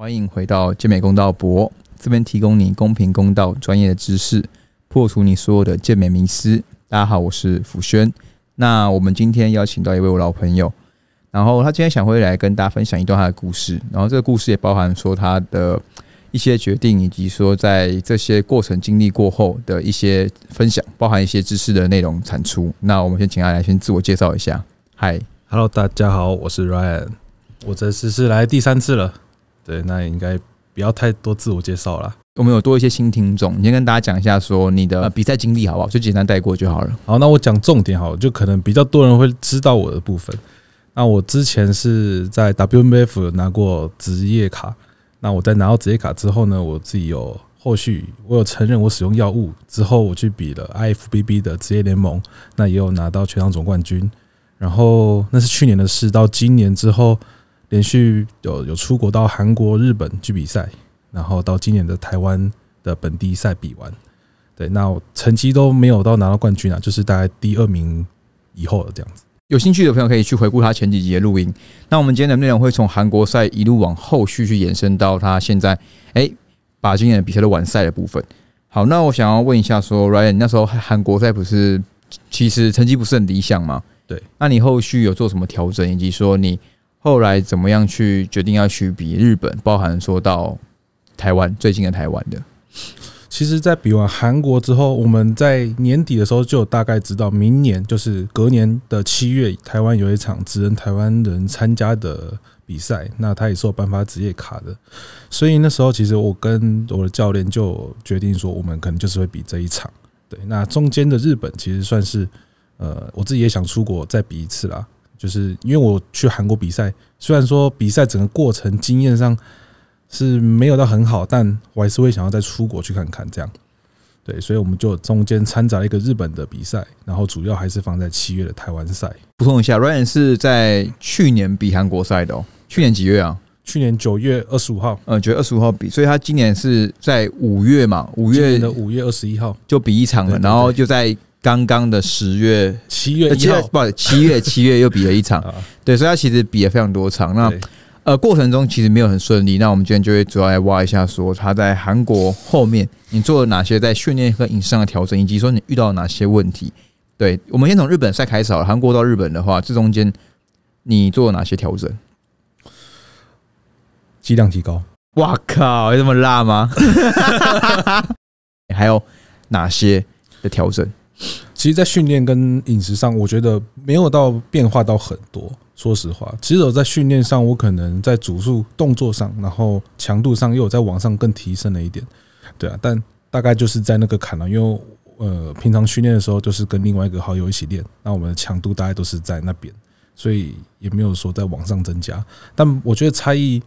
欢迎回到健美公道博这边，提供你公平公道、专业的知识，破除你所有的健美迷思。大家好，我是福轩。那我们今天邀请到一位我老朋友，然后他今天想回来跟大家分享一段他的故事，然后这个故事也包含说他的一些决定，以及说在这些过程经历过后的一些分享，包含一些知识的内容产出。那我们先请他来先自我介绍一下。嗨，Hello，大家好，我是 Ryan，我这次是来第三次了。对，那也应该不要太多自我介绍了。我们有多一些新听众，你先跟大家讲一下说你的呃比赛经历好不好？就简单带过就好了。好，那我讲重点好了，就可能比较多人会知道我的部分。那我之前是在 WMF 拿过职业卡，那我在拿到职业卡之后呢，我自己有后续我有承认我使用药物之后，我去比了 IFBB 的职业联盟，那也有拿到全场总冠军。然后那是去年的事，到今年之后，连续有有出国到韩国、日本去比赛，然后到今年的台湾的本地赛比完。对，那我成绩都没有到拿到冠军啊，就是大概第二名以后的这样子。有兴趣的朋友可以去回顾他前几集的录音。那我们今天的内容会从韩国赛一路往后续去延伸到他现在哎、把今年的比赛都完赛的部分。好，那我想要问一下说，Ryan，那时候韩国赛不是其实成绩不是很理想吗？对，那你后续有做什么调整，以及说你后来怎么样去决定要去比日本，包含说到台湾最近的台湾的？其实，在比完韩国之后，我们在年底的时候就大概知道，明年就是隔年的七月，台湾有一场只能台湾人参加的比赛，那他也是有颁发职业卡的，所以那时候其实我跟我的教练就决定说，我们可能就是会比这一场。对，那中间的日本其实算是，呃，我自己也想出国再比一次啦，就是因为我去韩国比赛，虽然说比赛整个过程经验上。是没有到很好，但我还是会想要再出国去看看，这样。对，所以我们就中间掺杂了一个日本的比赛，然后主要还是放在七月的台湾赛。补充一下，Ryan 是在去年比韩国赛的哦，去年几月啊？去年九月二十五号，呃，九月二十五号比，所以他今年是在五月嘛，五月的五月二十一号，就比一场了，然后就在刚刚的十月，七月呃，七月一号不七月 七月又比了一场，啊，对，所以他其实比了非常多场。那对呃，过程中其实没有很顺利。那我们今天就会主要来挖一下，说他在韩国后面你做了哪些在训练和饮食上的调整，以及说你遇到了哪些问题。对，我们先从日本赛开始好了。韩国到日本的话，这中间你做了哪些调整？剂量提高。哇靠，有这么辣吗？还有哪些的调整？其实，在训练跟饮食上，我觉得没有到变化到很多。说实话，其实我在训练上，我可能在组数动作上，然后强度上又有在往上更提升了一点，对啊。但大概就是在那个坎了，因为呃，平常训练的时候就是跟另外一个好友一起练，那我们的强度大概都是在那边，所以也没有说在往上增加。但我觉得差异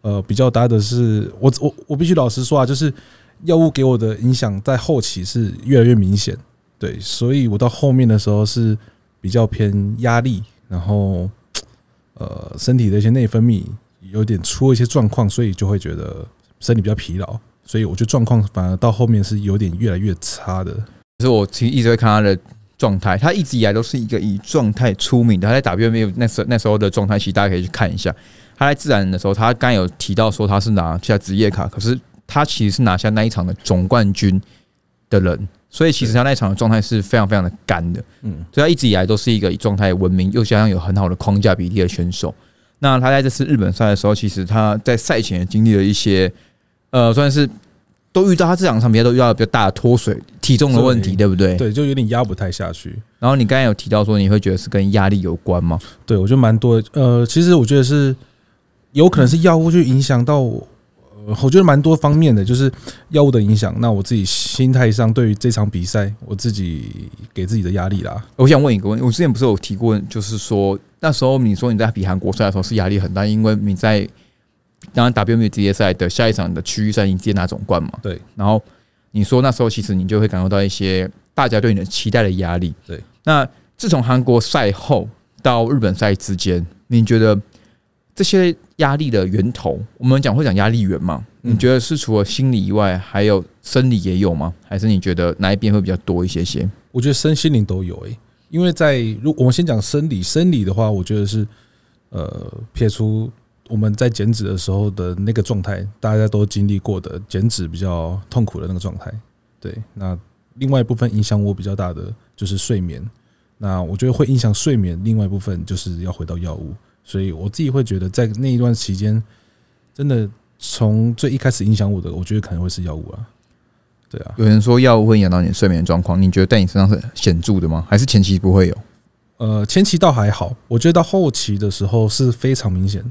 呃比较大的是，我我我必须老实说啊，就是药物给我的影响在后期是越来越明显。对，所以我到后面的时候是比较偏压力，然后呃身体的一些内分泌有点出一些状况，所以就会觉得身体比较疲劳，所以我觉得状况反而到后面是有点越来越差的。可是我其实一直会看他的状态，他一直以来都是一个以状态出名的。他在 WNBA 那时候那时候的状态，其实大家可以去看一下。他在自然的时候，他刚有提到说他是拿下职业卡，可是他其实是拿下那一场的总冠军的人，所以其实他那一场的状态是非常非常的干的。嗯，所以他一直以来都是一个以状态闻名，又加上有很好的框架比例的选手。那他在这次日本赛的时候，其实他在赛前也经历了一些，呃，算是都遇到他这两场比赛都遇到比较大的脱水、体重的问题，对对不对？对，就有点压不太下去。然后你刚才有提到说，你会觉得是跟压力有关吗？对我觉得蛮多的。呃，其实我觉得是有可能是药物去影响到我。呃我觉得蛮多方面的，就是药物的影响。那我自己心态上，对于这场比赛，我自己给自己的压力啦。我想问一个问题，我之前不是有提过，就是说那时候你说你在比韩国赛的时候是压力很大，因为你在当然 WNBA 职业赛的下一场的区域赛，你直接拿总冠嘛。对。然后你说那时候其实你就会感受到一些大家对你的期待的压力。对。那自从韩国赛后到日本赛之间，你觉得这些压力的源头，我们讲会讲压力源嘛？嗯你觉得是除了心理以外，还有生理也有吗？还是你觉得哪一边会比较多一些些？我觉得身心灵都有诶、因为在如我们先讲生理，生理的话，我觉得是呃撇出我们在减脂的时候的那个状态，大家都经历过的减脂比较痛苦的那个状态。对，那另外一部分影响我比较大的就是睡眠。那我觉得会影响睡眠，另外一部分就是要回到药物。所以我自己会觉得，在那一段期间，真的从最一开始影响我的，我觉得可能会是药物啊。对啊，有人说药物会影响到你的睡眠状况，你觉得在你身上是显著的吗？还是前期不会有？呃，前期倒还好，我觉得到后期的时候是非常明显。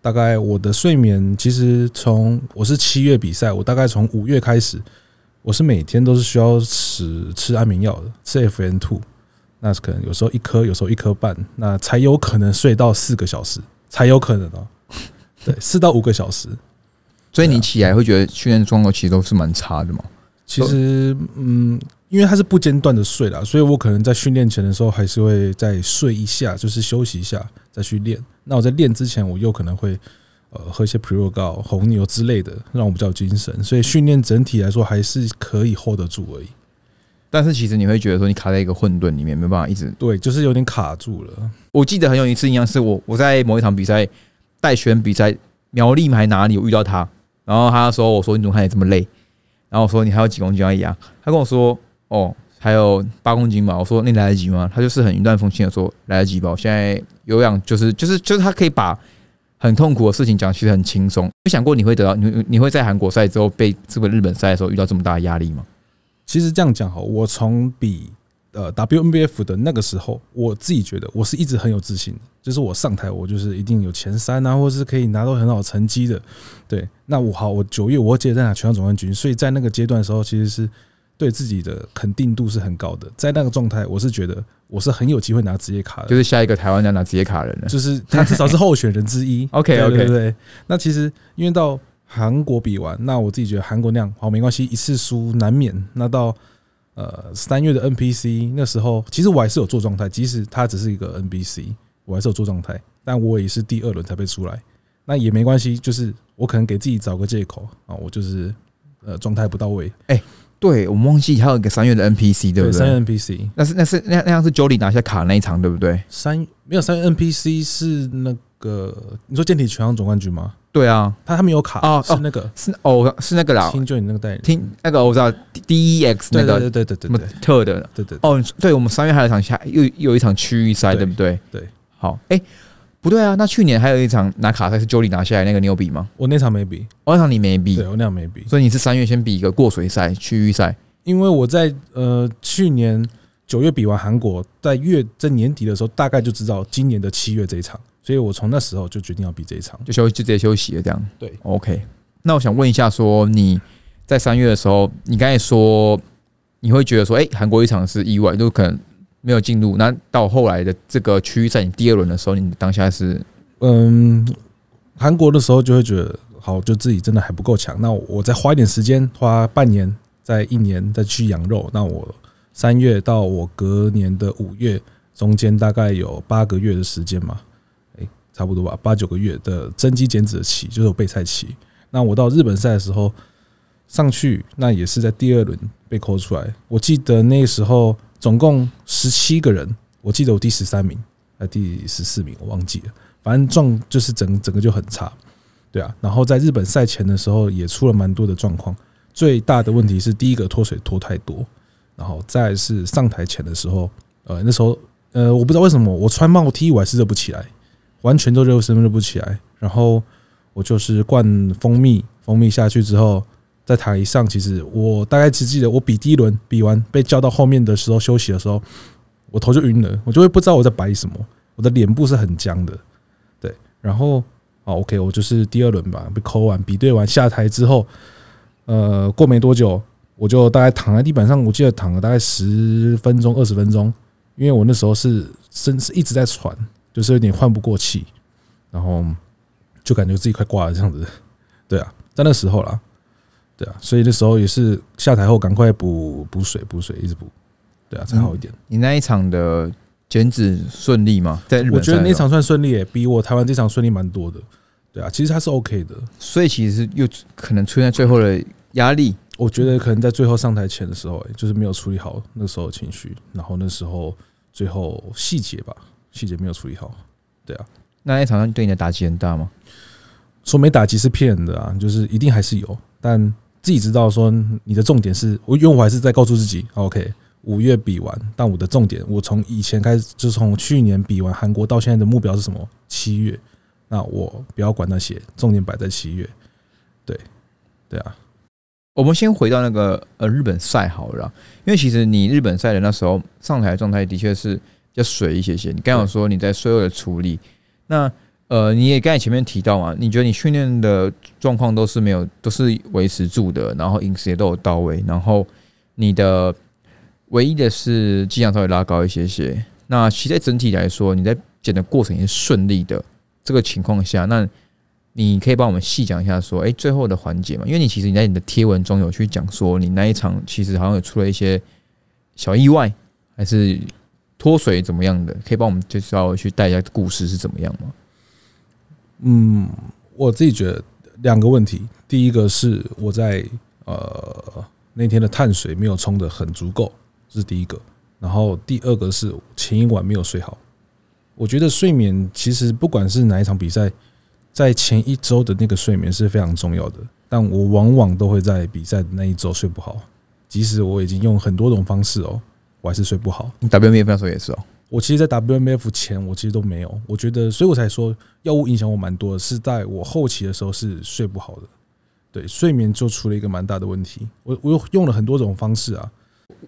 大概我的睡眠，其实从我是七月比赛，我大概从五月开始，我是每天都是需要吃吃安眠药的，吃 FN two，那可能有时候一颗，有时候一颗半，那才有可能睡到四个小时，才有可能哦。对，四到五个小时，所以你起来会觉得训练状况其实都是蛮差的嘛？其实，嗯，因为它是不间断的睡啦，所以我可能在训练前的时候还是会再睡一下，就是休息一下再去练。那我在练之前，我又可能会呃喝一些 pre workout 红牛之类的，让我比较精神。所以训练整体来说还是可以 hold 得住而已。但是其实你会觉得说你卡在一个混沌里面，没办法一直对，就是有点卡住了。我记得很有一次印象是我我在某一场比赛带学员比赛，苗栗还哪里我遇到他，然后他说我说你怎么看起来这么累？然后我说你还有几公斤而已啊？他跟我说哦，还有八公斤吧。我说那来得及吗？他就是很云淡风轻的说来得及吧。我现在有氧就是就是就是他可以把很痛苦的事情讲其实很轻松。没想过你会得到你你会在韩国赛之后被这个日本赛的时候遇到这么大的压力吗？其实这样讲哈，我从比呃 WNBF 的那个时候，我自己觉得我是一直很有自信，就是我上台我就是一定有前三啊，或者是可以拿到很好成绩的。对，那我好，我九月我记得在拿全场总冠军，所以在那个阶段的时候，其实是对自己的肯定度是很高的。在那个状态，我是觉得我是很有机会拿职业卡的，就是下一个台湾要拿职业卡人了。就是他至少是候选人之一。OK OK，对对。那其实因为到韩国比完，那我自己觉得韩国那样好没关系，一次输难免。那到呃三月的 NPC 那时候，其实我还是有做状态，即使他只是一个 NPC，我还是有做状态，但我也是第二轮才被出来，那也没关系，就是我可能给自己找个借口啊，我就是呃状态不到位。哎，对我们忘记还有一个三月的 NPC，对不对？三月 NPC，那是那是那那样是 Jody 拿下卡那一场，对不对？三没有三月 NPC 是那个你说健体全场总冠军吗？对啊，他他没有卡哦，是那个。是哦，是那个啦，听就你那个代理，听那个我知道 D E X 那个对对对对对特的，对对哦，对我们三月还有一场下又又有一场区域赛，对不对？对，好，哎，不对啊，那去年还有一场拿卡赛是 Jody 拿下来那个你有比吗？我那场没比，我那场你没比，对我那场没比，所以你是三月先比一个过水赛区域赛，因为我在呃去年九月比完韩国，在月在年底的时候大概就知道今年的七月这一场。所以我从那时候就决定要比这一场，就休就直接休息了，这样对。OK，那我想问一下，说你在三月的时候，你刚才说你会觉得说，哎，韩国一场是意外，就可能没有进入。那到后来的这个区域赛，你第二轮的时候，你当下是嗯，韩国的时候就会觉得，好，就自己真的还不够强。那我再花一点时间，花半年、再一年再去养肉。那我三月到我隔年的五月中间，大概有八个月的时间嘛。差不多吧，八九个月的增肌减脂的期就是我备赛期。那我到日本赛的时候上去，那也是在第二轮被扣出来。我记得那时候总共十七个人，我记得我第十三名还第十四名，我忘记了。反正状就是整整个就很差，对啊。然后在日本赛前的时候也出了蛮多的状况。最大的问题是第一个脱水脱太多，然后再是上台前的时候，呃，那时候呃，我不知道为什么我穿帽 T 我还是热不起来。完全都热身热不起来，然后我就是灌蜂蜜，蜂蜜下去之后，在台上，其实我大概只记得我比第一轮比完被叫到后面的时候休息的时候，我头就晕了，我就会不知道我在摆什么，我的脸部是很僵的，对，然后哦，OK，我就是第二轮吧，被扣完比对完下台之后，呃，过没多久，我就大概躺在地板上，我记得躺了大概十分钟二十分钟，因为我那时候是身是一直在喘。就是有点换不过气，然后就感觉自己快挂了这样子，对啊，在那时候啦，对啊，所以那时候也是下台后赶快补补水补水，一直补，对啊，才好一点。你那一场的减脂顺利吗？在日本我觉得那场算顺利，比我台湾这场顺利蛮多的，对啊，其实它是 OK 的，所以其实又可能出现最后的压力。我觉得可能在最后上台前的时候，就是没有处理好那时候情绪，然后那时候最后细节吧。细节没有处理好，对啊，那那场上对你的打击很大吗？说没打击是骗人的啊，就是一定还是有，但自己知道说你的重点是，我因为我还是在告诉自己，OK，五月比完，但我的重点，我从以前开始，就从去年比完韩国到现在的目标是什么？七月，那我不要管那些，重点摆在七月。对，对啊。我们先回到那个呃日本赛好了，因为其实你日本赛的那时候上台状态的确是要水一些些。你刚刚说你在所有的处理，那呃你也刚才前面提到嘛，你觉得你训练的状况都是没有都是维持住的，然后饮食也都有到位，然后你的唯一的是剂量稍微拉高一些些。那其实整体来说，你在减的过程也是顺利的。这个情况下，那你可以帮我们细讲一下，说，哎，最后的环节嘛，因为你其实你在你的贴文中有去讲说，你那一场其实好像有出了一些小意外，还是脱水怎么样的，可以帮我们就稍微去带一下故事是怎么样吗？嗯，我自己觉得两个问题，第一个是我在呃那天的碳水没有冲的很足够，这是第一个，然后第二个是前一晚没有睡好，我觉得睡眠其实不管是哪一场比赛。在前一周的那个睡眠是非常重要的，但我往往都会在比赛的那一周睡不好，即使我已经用很多种方式哦，我还是睡不好。WMF 那时候也是哦，我其实，在 WMF 前我其实都没有，我觉得，所以我才说药物影响我蛮多的，是在我后期的时候是睡不好的，对，睡眠就出了一个蛮大的问题。我我用了很多种方式啊，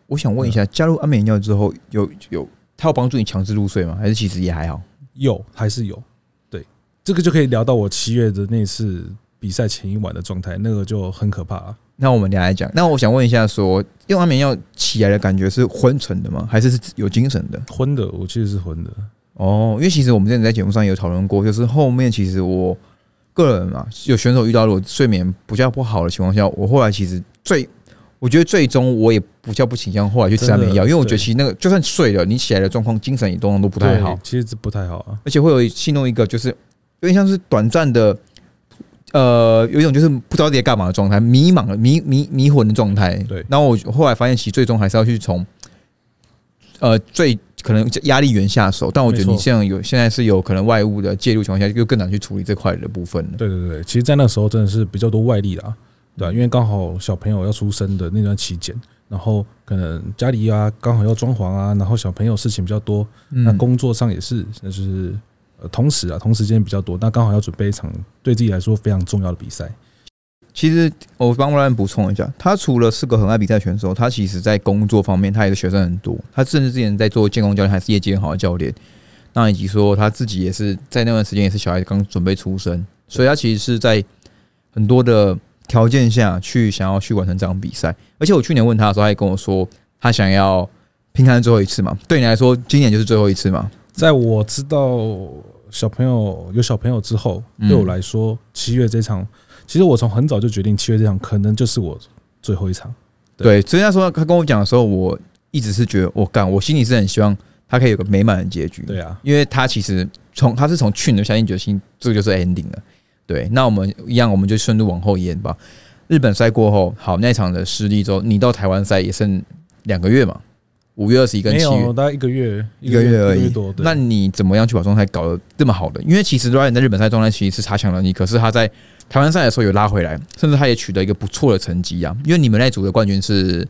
我想问一下，加入安眠药之后，有有它有帮助你强制入睡吗？还是其实也还好？有还是有？这个就可以聊到我七月的那次比赛前一晚的状态，那个就很可怕。那我们俩来讲，那我想问一下，说用安眠药起来的感觉是昏沉的吗？还是是有精神的？昏的，我其实是昏的。哦，因为其实我们之前在节目上有讨论过，就是后面其实我个人嘛，有选手遇到了睡眠比较不好的情况下，我后来其实最我觉得最终我也不叫不倾向后来去吃安眠药，因为我觉得其实那个就算睡了，你起来的状况、精神也都都不太好，其实不太好啊，而且会有心动一个就是。有点像是短暂的，呃，有一种就是不知道自己干嘛的状态，迷茫、迷迷迷魂的状态。对。然后我后来发现，其实最终还是要去从，呃，最可能压力源下手。但我觉得你现在有现在是有可能外物的介入情况下，就更难去处理这块的部分了。对对对，其实，在那时候真的是比较多外力的，对因为刚好小朋友要出生的那段期间，然后可能家里啊刚好要装潢啊，然后小朋友事情比较多，那工作上也是，那就是。呃，同时啊，同时间比较多，那刚好要准备一场对自己来说非常重要的比赛。其实我帮罗兰补充一下，他除了是个很爱比赛选手，他其实在工作方面，他也是学生很多。他甚至之前在做健康教练，还是业绩很好的教练。那以及说他自己也是在那段时间也是小孩刚准备出生，所以他其实是在很多的条件下去想要去完成这场比赛。而且我去年问他的时候，他也跟我说，他想要拼看最后一次嘛。对你来说，今年就是最后一次嘛？在我知道小朋友有小朋友之后，对我来说，七月这场，其实我从很早就决定，七月这场可能就是我最后一场。对，所以他说他跟我讲的时候，我一直是觉得，我干，我心里是很希望他可以有个美满的结局。对啊，因为他其实从他是从去年下定决心，这个就是 ending 了。对，那我们一样，我们就顺路往后延吧。日本赛过后，好那场的失利之后，你到台湾赛也剩两个月嘛。五月二十一跟七月，大概一个月，一个月而已。那你怎么样去把状态搞得这么好的？因为其实 Ryan 在日本赛状态其实是差强人意，可是他在台湾赛的时候有拉回来，甚至他也取得一个不错的成绩啊。因为你们那组的冠军是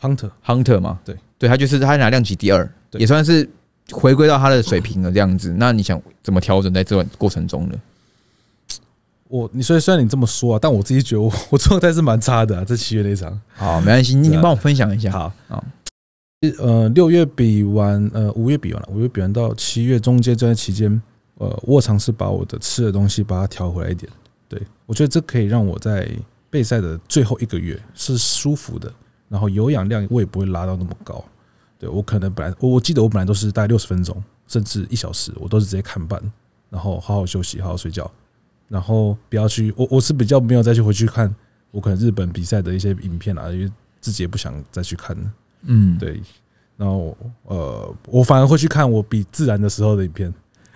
Hunter Hunter 嘛？对，对他就是他拿量级第二，也算是回归到他的水平了这样子。那你想怎么调整在这段过程中呢？我你虽然虽然你这么说啊，但我自己觉得我我状态是蛮差的。这七月那场，好，没关系，你帮我分享一下。好啊。呃，六月比完，呃，五月比完了，五月比完到七月中间这段期间，呃，我尝试把我的吃的东西把它调回来一点。对我觉得这可以让我在备赛的最后一个月是舒服的，然后有氧量我也不会拉到那么高。对我可能本来我我记得我本来都是大概六十分钟，甚至一小时，我都是直接看半，然后好好休息，好好睡觉，然后不要去我我是比较没有再去回去看我可能日本比赛的一些影片啊，因为自己也不想再去看了。嗯，对，然后呃，我反而会去看我比自然的时候的影片，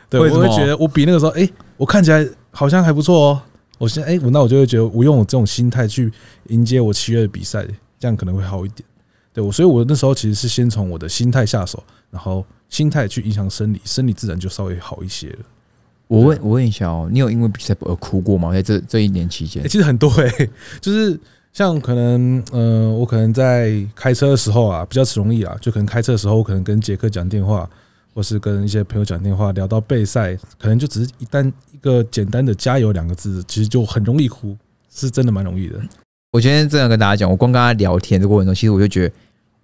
对我会觉得我比那个时候，哎，我看起来好像还不错哦。我现在，哎，我那我就会觉得，我用我这种心态去迎接我七月的比赛，这样可能会好一点。对我，所以我那时候其实是先从我的心态下手，然后心态去影响生理，生理自然就稍微好一些了。我问我问一下哦，你有因为比赛而哭过吗？在这这一年期间欸，其实很多诶、就是像可能嗯，我可能在开车的时候啊，比较容易啊，就可能开车的时候，我可能跟杰克讲电话，或是跟一些朋友讲电话，聊到备赛，可能就只是一单一个简单的加油两个字，其实就很容易哭，是真的蛮容易的。我今天这样跟大家讲，我光跟他聊天的过程中，其实我就觉得，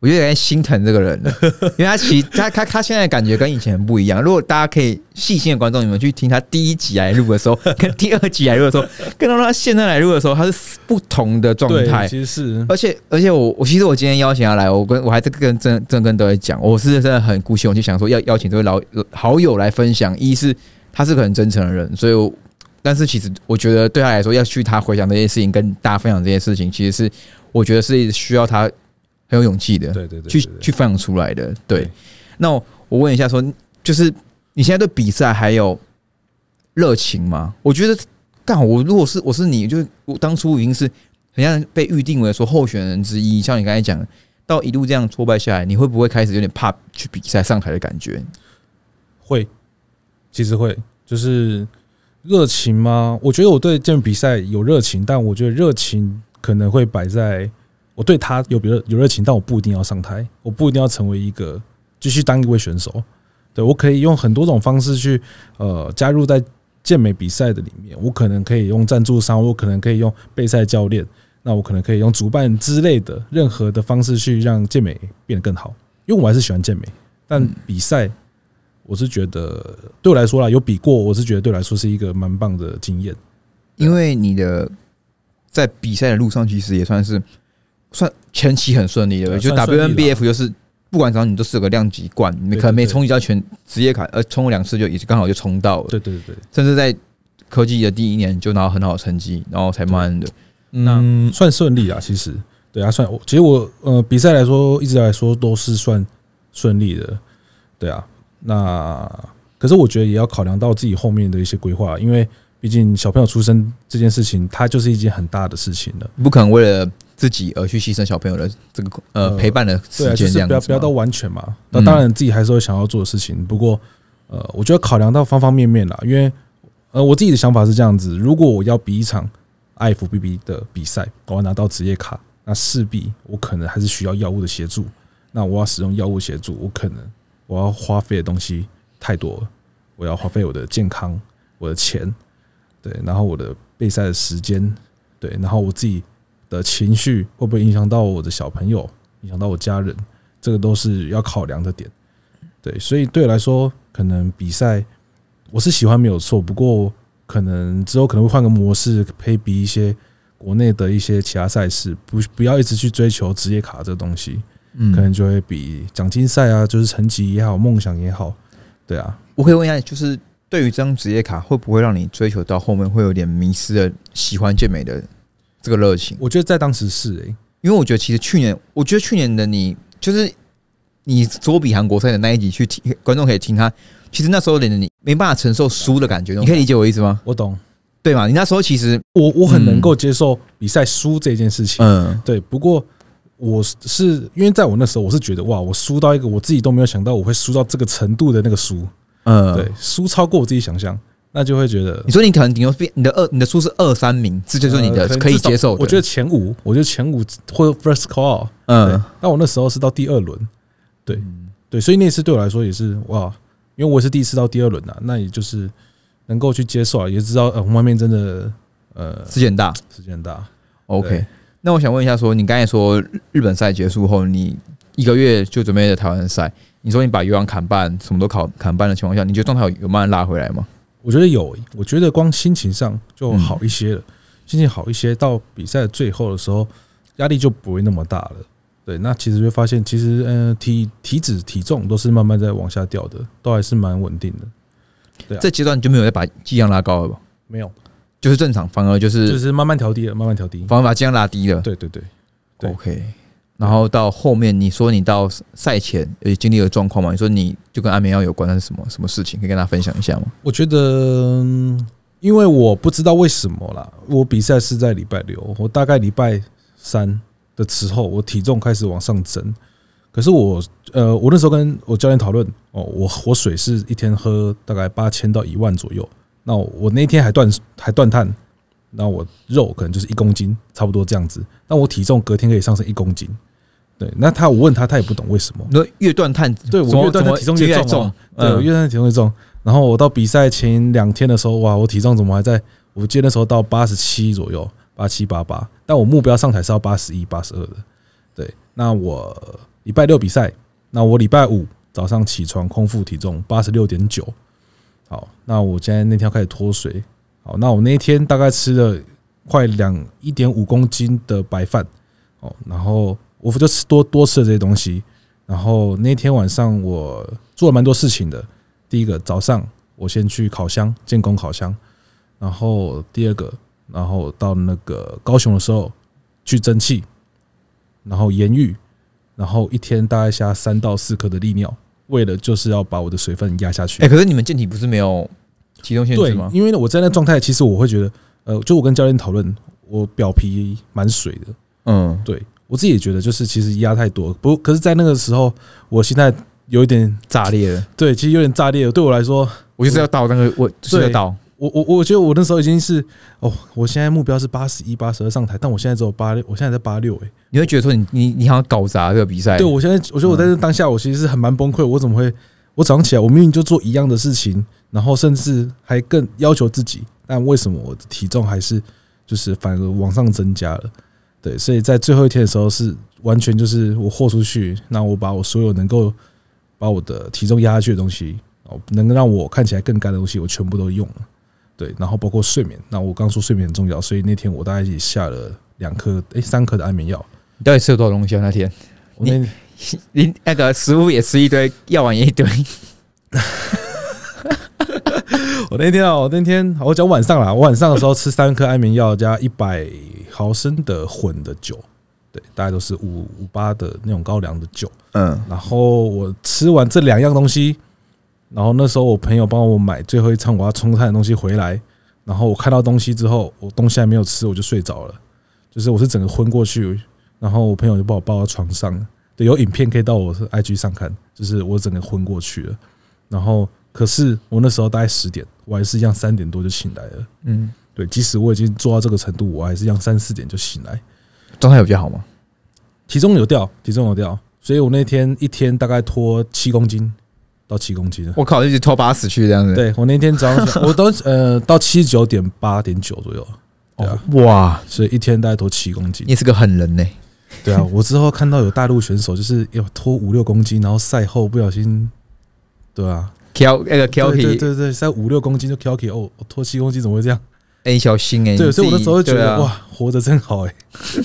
我就有点心疼这个人了，因为他其实他他他现在感觉跟以前很不一样。如果大家可以细心的观众，你们去听他第一集来录的时候，跟第二集来录的时候，跟到他现在来录的时候，他是不同的状，态。其实是而且而且我我其实我今天邀请他来，我跟我还在跟郑郑跟都在讲，我是真的很鼓起勇气想说要邀请这位老好友来分享。一是他是个很真诚的人，所以我但是其实我觉得对他来说，要去他回想这些事情，跟大家分享这些事情，其实是我觉得是需要他很有勇气的，对对对，去去分享出来的。对对，那我我问一下说，就是你现在对比赛还有热情吗？我觉得干我如果是我是你，就是我当初已经是很像被预定为说候选人之一，像你刚才讲，到一路这样挫败下来，你会不会开始有点怕去比赛上台的感觉？会，其实会，就是热情吗？我觉得我对这种比赛有热情，但我觉得热情可能会摆在我对他有比热有热情，但我不一定要上台，我不一定要成为一个继续当一位选手。对我可以用很多种方式去呃加入在健美比赛的里面，我可能可以用赞助商，我可能可以用备赛教练，那我可能可以用主办之类的任何的方式去让健美变得更好。因为我还是喜欢健美，但比赛我是觉得对我来说啦，有比过，我是觉得对我来说是一个蛮棒的经验。因为你的在比赛的路上，其实也算是算前期很顺利的，就 WNBF 就是不管怎样，你都是有个量级冠，你可能没冲击到全职业卡，呃，冲了两次就已经刚好就冲到了，对对对对，甚至在科技的第一年就拿到很好的成绩，然后才慢慢的，嗯，算顺利啊，其实。对啊，算我其实我呃比赛来说，一直来说都是算顺利的，对啊。那可是我觉得也要考量到自己后面的一些规划，因为毕竟小朋友出生这件事情，它就是一件很大的事情了。不可能为了自己而去牺牲小朋友的这个呃呃陪伴的时就是间这样子嘛不要不要到完全嘛。那嗯当然自己还是会想要做的事情，不过呃，我觉得考量到方方面面啦，因为呃我自己的想法是这样子：如果我要比一场 IFBB 的比赛，我要拿到职业卡，那势必我可能还是需要药物的协助。那我要使用药物协助，我可能我要花费的东西太多了，我要花费我的健康、我的钱，对，然后我的备赛的时间，对，然后我自己的情绪会不会影响到我的小朋友，影响到我家人，这个都是要考量的点。对，所以对我来说，可能比赛我是喜欢没有错，不过可能之后可能会换个模式，可以比一些国内的一些其他赛事，不不要一直去追求职业卡这个东西，嗯可能就会比奖金赛啊，就是成绩也好，梦想也好，对啊，我可以问一下，就是对于这张职业卡，会不会让你追求到后面会有点迷失了喜欢健美的这个热情？我觉得在当时是诶、因为我觉得其实去年，我觉得去年的你，就是你左比韩国赛的那一集去听，观众可以听他。其实那时候的你没办法承受输的感觉，你可以理解我意思吗？我懂，对嘛？你那时候其实，我我很能够接受比赛输这件事情，嗯，对，不过我是因为在我那时候，我是觉得哇，我输到一个我自己都没有想到我会输到这个程度的那个输，嗯，对，输超过我自己想象，那就会觉得你说你可能顶多变你的二，你的数是二三名，这就是你的可以接受。我觉得前五，我觉得前五或者 first call，嗯，，那我那时候是到第二轮，对对，所以那次对我来说也是哇，因为我也是第一次到第二轮呐，那也就是能够去接受啊，也知道呃外面真的呃世界很大。时间很大，OK，那我想问一下说你刚才说日日本赛结束后，你一个月就准备的台湾赛，你说你把有氧砍半，什么都考砍半的情况下，你觉得状态有有慢慢拉回来吗？我觉得有，我觉得光心情上就好一些了，心情好一些，到比赛的最后的时候，压力就不会那么大了。对，那其实会发现，其实呃体体脂体重都是慢慢在往下掉的，都还是蛮稳定的。对啊这阶段你就没有再把剂量拉高了吧？没有，就是正常，反而就是就是慢慢调低了，慢慢调低。反而把剂量拉低了。对对对，对 OK，然后到后面你说你到赛前也经历了状况嘛？你说你就跟安眠药有关，那是什么什么事情？可以跟大家分享一下吗？我觉得，因为我不知道为什么啦，我比赛是在礼拜六，我大概礼拜三的时候，我体重开始往上增。可是我呃，我那时候跟我教练讨论，哦，我我水是一天喝大概八千到一万左右，那我那天还断还断碳，那我肉可能就是一公斤，差不多这样子。那我体重隔天可以上升一公斤。对，那他我问他，他也不懂为什么。那越断碳，对我越断碳体重越重、对，我嗯越断碳体重越重。然后我到比赛前两天的时候，哇，我体重怎么还在？我记得那时候到八十七左右，八七八八，但我目标上台是要八十一、八十二的。对，那我礼拜六比赛，那我礼拜五早上起床空腹体重八十六点九。好，那我现在那天要开始脱水。好，那我那一天大概吃了快两一点五公斤的白饭。哦，然后我就吃多多吃了这些东西。然后那天晚上我做了蛮多事情的。第一个早上我先去烤箱建工烤箱，然后第二个，然后到那个高雄的时候去蒸汽，然后盐浴，然后一天大概下三到四颗的利尿，为了就是要把我的水分压下去哎，。可是你们健体不是没有体重限制对吗，？因为我在那状态，其实我会觉得，呃，就我跟教练讨论，我表皮蛮水的，嗯，对我自己也觉得，就是其实压太多。不，可是，在那个时候，我心态有一点炸裂了，对，其实有点炸裂了。对我来说，我就是要到那个，我就是到，我我我觉得我那时候已经是哦，我现在目标是八十一、八十二上台，但我现在只有八六，我现在在八六哎。你会觉得说你你你好像搞砸这个比赛，对我现在，我觉得我在这当下，我其实是很蛮崩溃。我怎么会？我早上起来，我明明就做一样的事情，然后甚至还更要求自己，但为什么我的体重还是就是反而往上增加了？对，所以在最后一天的时候是完全就是我豁出去，那我把我所有能够把我的体重压下去的东西，哦，能够让我看起来更干的东西，我全部都用了。对，然后包括睡眠，那我刚说睡眠很重要，所以那天我大概也下了两颗诶三颗的安眠药。你到底吃了多少东西啊？那天我那 你那个食物也吃一堆，药丸也一堆，我那天啊，我那天我讲晚上啦，我晚上的时候吃三颗安眠药加一百毫升的混的酒，对，大概都是五五八的那种高粱的酒。嗯，然后我吃完这两样东西，然后那时候我朋友帮我买最后一餐我要冲菜的东西回来，然后我看到东西之后，我东西还没有吃，我就睡着了，就是我是整个昏过去，然后我朋友就把我抱到床上，对，有影片可以到我 IG 上看，就是我整个昏过去了，然后可是我那时候大概十点，我还是一样三点多就醒来了，嗯，对，即使我已经做到这个程度，我还是一样三四点就醒来。状态有比较好吗？体重有掉，体重有掉，所以我那天一天大概脱七公斤到七公斤了。我靠，一直拖八十去这样子，对我那天早上我都呃到七十九点八点九左右，对啊，哦，哇，所以一天大概脱七公斤你。也是个狠人呢。对啊，我之后看到有大陆选手就是要拖五六公斤，然后赛后不小心，对啊，Q 那个 Q 对对 K，对对，赛五六公斤就 k k 哦，我脱七公斤怎么会这样？哎，小心哎，对，所以我那时候就觉得哇，活着真好哎，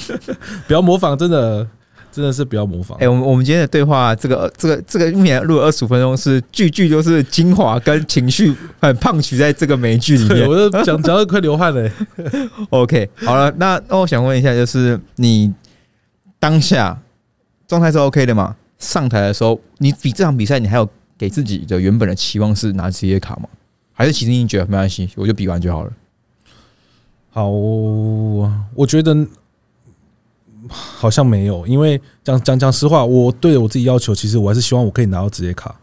不要模仿，真的真的是不要模仿哎、。我们我们今天的对话，这个这个这个目前录了二十五分钟，是句句都是精华跟情绪很胖取在这个每一句里，面。我都讲讲到快流汗了欸。OK，好了，那那我想问一下，就是你当下状态是 OK 的嘛？上台的时候，你比这场比赛，你还有给自己的原本的期望是拿职业卡吗？还是其实你觉得没关系，我就比完就好了？好，我觉得好像没有，因为讲讲讲实话，我对我自己要求，其实我还是希望我可以拿到职业卡，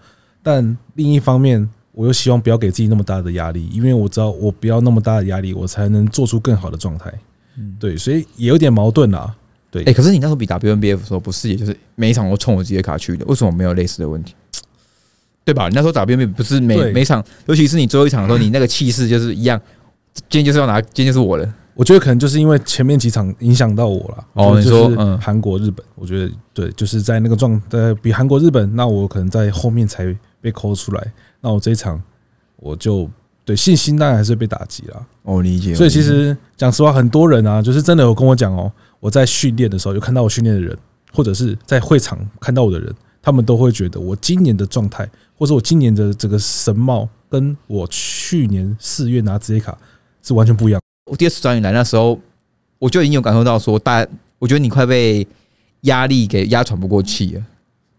但另一方面，我又希望不要给自己那么大的压力，因为我知道我不要那么大的压力，我才能做出更好的状态。嗯，对，所以也有点矛盾啦。对哎、，可是你那时候比 WNBF 的时候，不是也就是每一场都冲我职业卡去的？为什么没有类似的问题？对吧？你那时候 WNBF 不是每每场，尤其是你最后一场的时候，你那个气势就是一样，今天就是要拿，今天就是我的。我觉得可能就是因为前面几场影响到我了。哦就是你说嗯韩国、日本，我觉得对，就是在那个状呃比韩国、日本，那我可能在后面才被抠出来。那我这一场我就对信心当然还是被打击了。哦，理解。所以其实讲实话，很多人啊，就是真的有跟我讲哦，我在训练的时候有看到我训练的人，或者是在会场看到我的人，他们都会觉得我今年的状态，或者我今年的这个神貌，跟我去年四月拿职业卡是完全不一样。我第二次转你来那时候，我就已经有感受到说，大，我觉得你快被压力给压喘不过气了。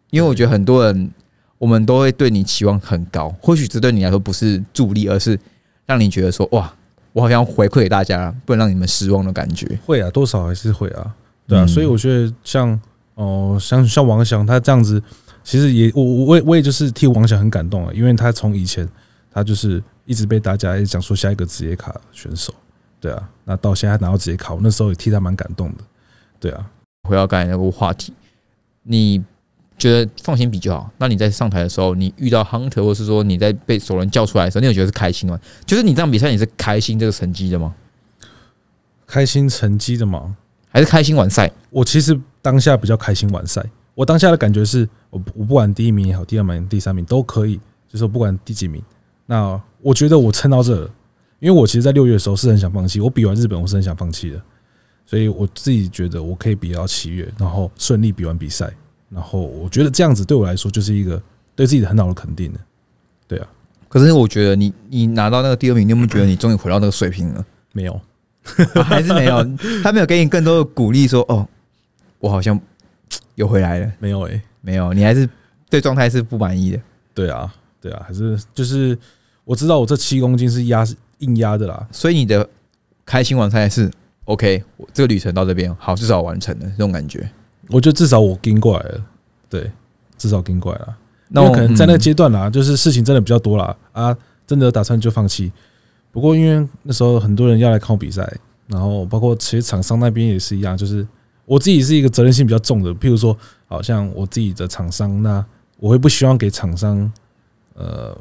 因为我觉得很多人，我们都会对你期望很高，或许这对你来说不是助力，而是让你觉得说，哇，我好像回馈给大家，不能让你们失望的感觉。会啊，多少还是会啊，对啊，嗯。所以我觉得像哦、像像王翔他这样子，其实也我我我也我也就是替王翔很感动啊，因为他从以前他就是一直被大家讲说下一个职业卡选手，对啊，那到现在拿到职业卡，我那时候也替他蛮感动的，对啊，回到刚才那个话题，你觉得放心比就好。那你在上台的时候，你遇到 hunter 或是说你在被首轮叫出来的时候，你有觉得是开心吗？就是你这场比赛你是开心这个成绩的吗？开心成绩的吗，还是开心完赛？我其实当下比较开心完赛，我当下的感觉是我我不管第一名也好，第二名、第三名都可以，就是不管第几名，那我觉得我撑到这了，因为我其实，在六月的时候是很想放弃，我比完日本我是很想放弃的，所以我自己觉得我可以比到七月，然后顺利比完比赛。然后我觉得这样子对我来说就是一个对自己的很好的肯定的，对啊。可是我觉得你你拿到那个第二名，你有没有觉得你终于回到那个水平了？没有，还是没有？他没有给你更多的鼓励，说哦，我好像又回来了。没有诶，没有，你还是对状态是不满意的。对啊，对啊，还是就是我知道我这七公斤是压硬压的啦，所以你的开心完赛是 OK，我这个旅程到这边好，至少完成了这种感觉。我觉得至少我跟过来了，对，至少跟过来了。那我可能在那个阶段啦，就是事情真的比较多啦，啊，真的打算就放弃。不过因为那时候很多人要来看我比赛，然后包括其实厂商那边也是一样，就是我自己是一个责任心比较重的。譬如说，好像我自己的厂商，那我会不希望给厂商，呃，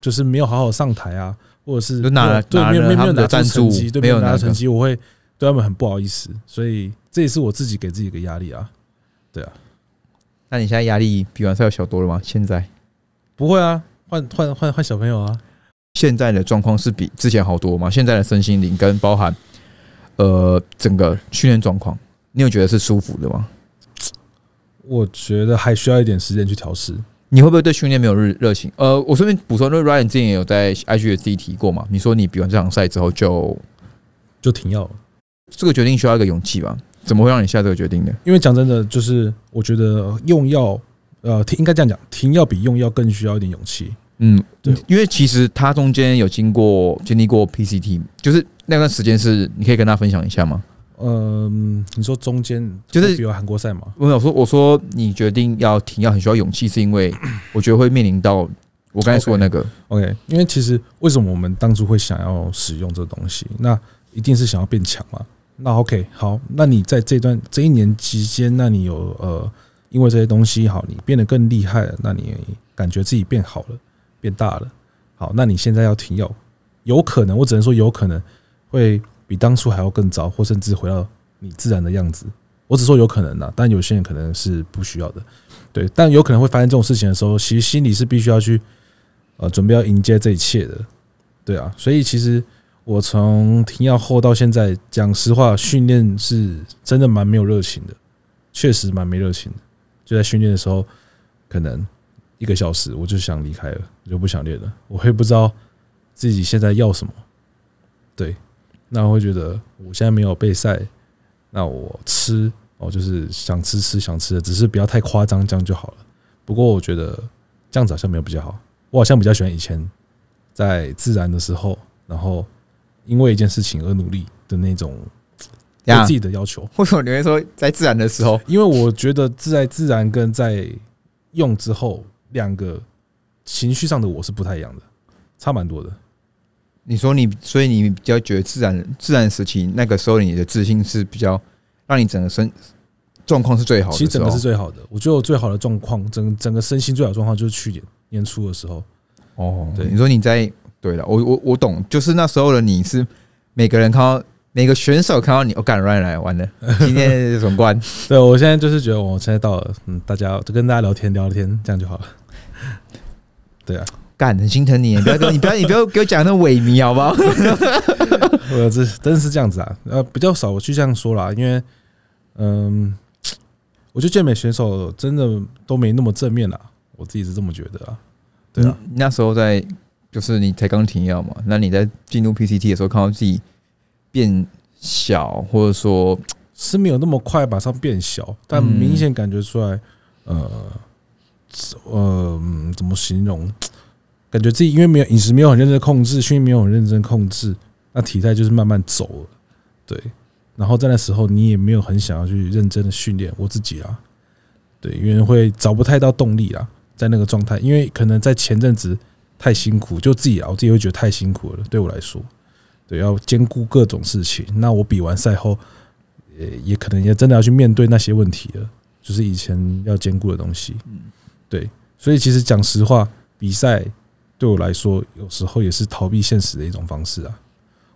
就是没有好好上台啊，或者是拿对没有没有拿赞成绩，对没有拿成绩，我会对他们很不好意思，所以。这也是我自己给自己一个压力啊，对啊。那你现在压力比完赛要小多了吗？现在不会啊，换换换换小朋友啊。现在的状况是比之前好多吗？现在的身心灵跟包含呃整个训练状况，你有觉得是舒服的吗？我觉得还需要一点时间去调试。你会不会对训练没有热热情？呃，我顺便补充，因为 Ryan 之前也有在 IG 自己提过嘛。你说你比完这场赛之后就就停药了，这个决定需要一个勇气吧？怎么会让你下这个决定的？因为讲真的，就是我觉得用药，呃，应该这样讲，停药比用药更需要一点勇气。嗯，对，因为其实他中间有经过经历过 PCT，就是那段时间是你可以跟他分享一下吗？嗯，你说中间就是比如韩国赛嘛？我有说，我说你决定要停药很需要勇气，是因为我觉得会面临到我刚才说的那个。OK，因为其实为什么我们当初会想要使用这东西？那一定是想要变强嘛。那 OK，好，那你在这段这一年期间，那你有呃，因为这些东西好，你变得更厉害了，那你感觉自己变好了，变大了，好，那你现在要停药，有可能，我只能说有可能会比当初还要更糟，或甚至回到你自然的样子。我只说有可能呐，但有些人可能是不需要的，对，但有可能会发生这种事情的时候，其实心里是必须要去呃准备要迎接这一切的，对啊，所以其实。我从停药后到现在，讲实话，训练是真的蛮没有热情的，确实蛮没热情的。就在训练的时候，可能一个小时我就想离开了，我就不想练了。我会不知道自己现在要什么，对，那我会觉得我现在没有备赛，那我吃哦，就是想吃吃想吃的，只是不要太夸张，这样就好了。不过我觉得这样子好像没有比较好，我好像比较喜欢以前在自然的时候，然后。因为一件事情而努力的那种对自己的要求，为什么你会说在自然的时候？因为我觉得在自然跟在用之后，两个情绪上的我是不太一样的，差蛮多的。你说你，所以你比较觉得自然自然时期那个时候，你的自信是比较让你整个身状况是最好的。其实整个是最好的，我觉得我最好的状况，整整个身心最好状况就是去年年初的时候。哦，对，你说你在。对了，我我我懂，就是那时候的你是每个人看到每个选手看到你，我敢乱来玩的，今天总冠。对我现在就是觉得我现在到了，嗯，大家就跟大家聊天聊天，这样就好了。对啊，干很心疼你，不要跟你不要你不要给我讲那萎靡好不好？我这真的是这样子啊，呃，比较少我去这样说啦，因为嗯，我觉得健美选手真的都没那么正面啦，我自己是这么觉得啊。对啊，那时候在。就是你才刚停药嘛，那你在进入 PCT 的时候，看到自己变小，或者说是没有那么快马上变小，但明显感觉出来，呃，呃，怎么形容？感觉自己因为没有饮食没有很认真控制，训练没有很认真控制，那体态就是慢慢走了。对，然后在那时候你也没有很想要去认真的训练我自己啊，对，因为会找不太到动力啦，在那个状态，因为可能在前阵子。太辛苦，就自己啊，我自己会觉得太辛苦了。对我来说，对，要兼顾各种事情。那我比完赛后，呃也可能也真的要去面对那些问题了，就是以前要兼顾的东西。嗯，对，所以其实讲实话，比赛对我来说，有时候也是逃避现实的一种方式啊。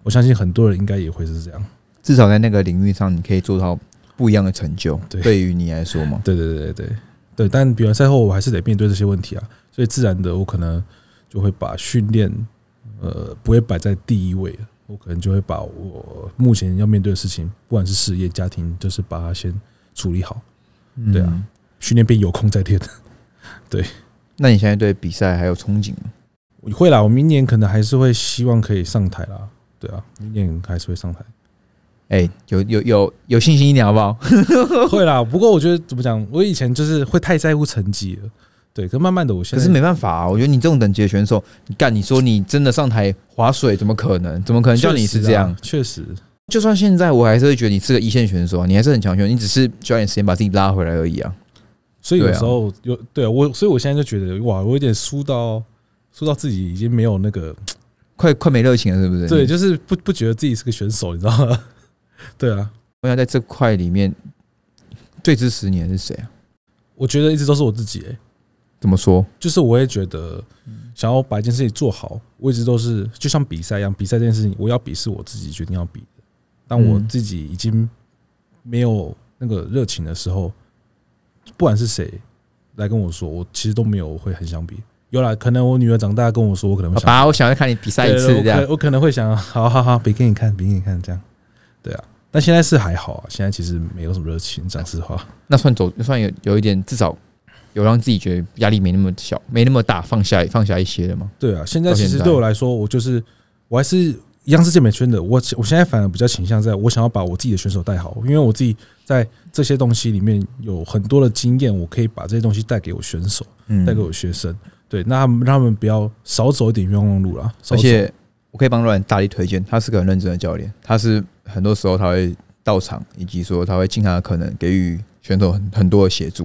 我相信很多人应该也会是这样，至少在那个领域上，你可以做到不一样的成就。对于你来说嘛，对对对对对对。但比完赛后，我还是得面对这些问题啊，所以自然的，我可能就会把训练，呃，不会摆在第一位我可能就会把我目前要面对的事情，不管是事业、家庭，就是把它先处理好。对啊，训练变有空再练。对，那你现在对比赛还有憧憬吗？会啦，我明年可能还是会希望可以上台啦。对啊，明年还是会上台。哎，有有有有信心一点好不好？会啦，不过我觉得怎么讲，我以前就是会太在乎成绩了。对，可慢慢的，我现在可是没办法啊。我觉得你这种等级的选手，你干，你说你真的上台划水，怎么可能？怎么可能叫你是这样？确实，就算现在，我还是会觉得你是个一线选手啊，你还是很强选手，你只是需要点时间把自己拉回来而已啊。所以有时候有对啊，我所以我现在就觉得哇，我有点输到输到自己已经没有那个。快快没热情了，是不是？对，就是不不觉得自己是个选手，你知道吗？对啊，我想在这块里面最支持你的是谁啊？我觉得一直都是我自己。哎，怎么说？就是我也觉得想要把一件事情做好，我一直都是就像比赛一样，比赛这件事情我要比是我自己决定要比的。当我自己已经没有那个热情的时候，不管是谁来跟我说，我其实都没有会很想比。有啦，可能我女儿长大跟我说，我可能会爸，我想要看你比赛一次，这样我可能会想，好好好，比给你看，比给你看，这样，对啊。但现在是还好啊，现在其实没有什么热情，讲实话。那算走，算有有一点，至少有让自己觉得压力没那么小，没那么大，放下放下一些了吗？对啊，现在其实对我来说，我就是我还是一样是健美圈的，我我现在反而比较倾向在我想要把我自己的选手带好，因为我自己在这些东西里面有很多的经验，我可以把这些东西带给我选手，带给我学生。对，那他们让他们不要少走一点冤枉路啦。而且我可以帮阮大力推荐，他是个很认真的教练，他是很多时候他会到场，以及说他会尽他的可能给予选手很很多的协助。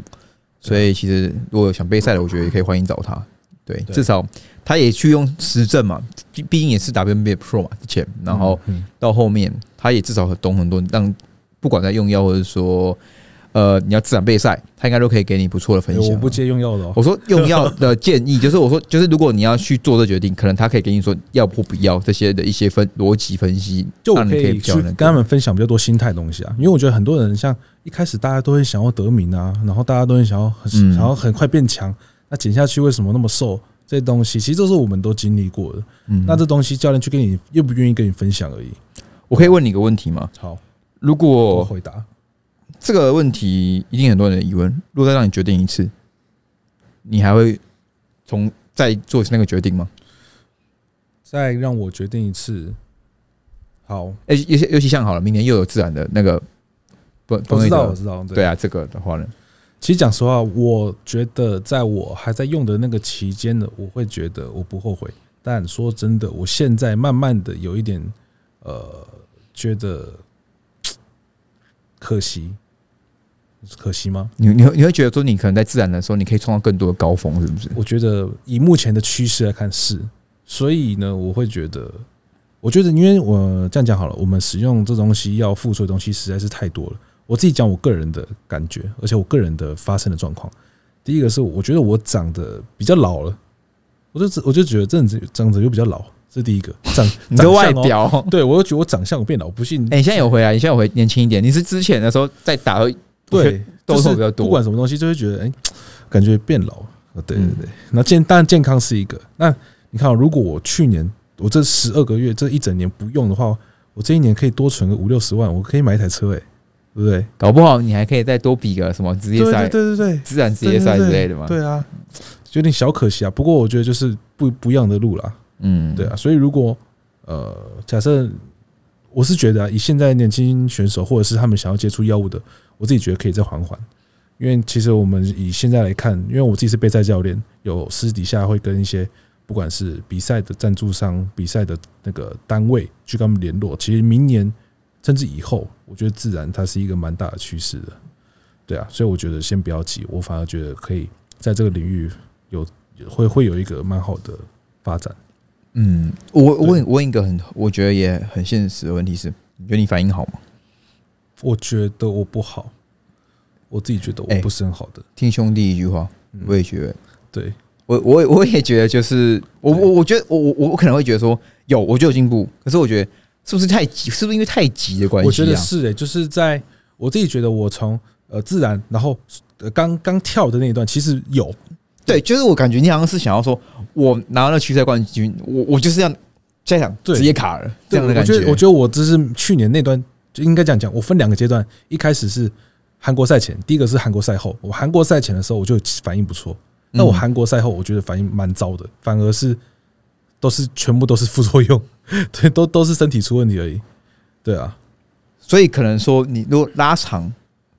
所以其实如果想备赛的，我觉得也可以欢迎找他。对，至少他也去用实证嘛，毕毕竟也是 WNBA Pro 嘛之前，然后到后面他也至少懂很多，让不管在用药或者说。呃，你要自然备赛，他应该都可以给你不错的分享。我不接用药的。我说用药的建议，就是我说，就是如果你要去做这决定，可能他可以给你说要或不要这些的一些分逻辑分析，就我可以去跟他们分享比较多心态东西啊。因为我觉得很多人像一开始大家都会想要得名啊，然后大家都会想要想要很快变强，那减下去为什么那么瘦？这些东西其实都是我们都经历过的。嗯，那这东西教练去跟你愿不愿意跟你分享而已。我可以问你个问题吗？好，如果回答。这个问题一定很多人的疑问。如果再让你决定一次，你还会从再做那个决定吗？再让我决定一次，好。哎，尤其尤其像好了，明年又有自然的那个不，我知道，我知道。对啊，这个的话呢，其实讲实话，我觉得在我还在用的那个期间呢，我会觉得我不后悔。但说真的，我现在慢慢的有一点呃，觉得 可惜。可惜吗？你你你会觉得说，你可能在自然的时候，你可以创造更多的高峰，是不是？我觉得以目前的趋势来看是，所以呢，我会觉得，我觉得，因为我这样讲好了，我们使用这东西要付出的东西实在是太多了。我自己讲我个人的感觉，而且我个人的发生的状况，第一个是我觉得我长得比较老了，我就我就觉得这样子长得又比较老，这是第一个长 你的外表，对我又觉得我长相变老，不信。哎，你现在有回来？你现在有回年轻一点？你是之前的时候在打？对，痘痘比较多，不管什么东西，就会觉得哎，感觉变老。对对对，那健当然健康是一个。那你看，如果我去年我这十二个月这一整年不用的话，我这一年可以多存个五六十万，我可以买一台车，哎，对不对？搞不好你还可以再多比个什么职业赛，对对对，自然职业赛之类的嘛。对啊，有点小可惜啊。不过我觉得就是不不一样的路啦。嗯，对啊。所以如果呃，假设我是觉得啊以现在年轻选手或者是他们想要接触药物的。我自己觉得可以再缓缓，因为其实我们以现在来看，因为我自己是备赛教练，有私底下会跟一些不管是比赛的赞助商、比赛的那个单位去跟他们联络。其实明年甚至以后，我觉得自然它是一个蛮大的趋势的，对啊，所以我觉得先不要急，我反而觉得可以在这个领域有会会有一个蛮好的发展。嗯，我我问问一个很我觉得也很现实的问题是，你觉得你反应好吗？我觉得我不好，我自己觉得我哎不是很好的。听兄弟一句话，嗯。我也觉得，对，我我我也觉得，就是我我我觉得我我我可能会觉得说有，我就有进步，可是我觉得是不是太急？是不是因为太急的关系、啊？我觉得是诶、就是在我自己觉得我从呃自然，然后呃刚刚跳的那一段，其实有。对，就是我感觉你好像是想要说，我拿了区赛冠军，我我就是要下一场对。直接卡了这对样的感我觉得我觉得我这是去年那段就应该这样讲，我分两个阶段，一开始是韩国赛前，第一个是韩国赛后。我韩国赛前的时候我就反应不错，那我嗯韩国赛后我觉得反应蛮糟的，反而是都是全部都是副作用，对，都都是身体出问题而已。对啊，所以可能说你如果拉长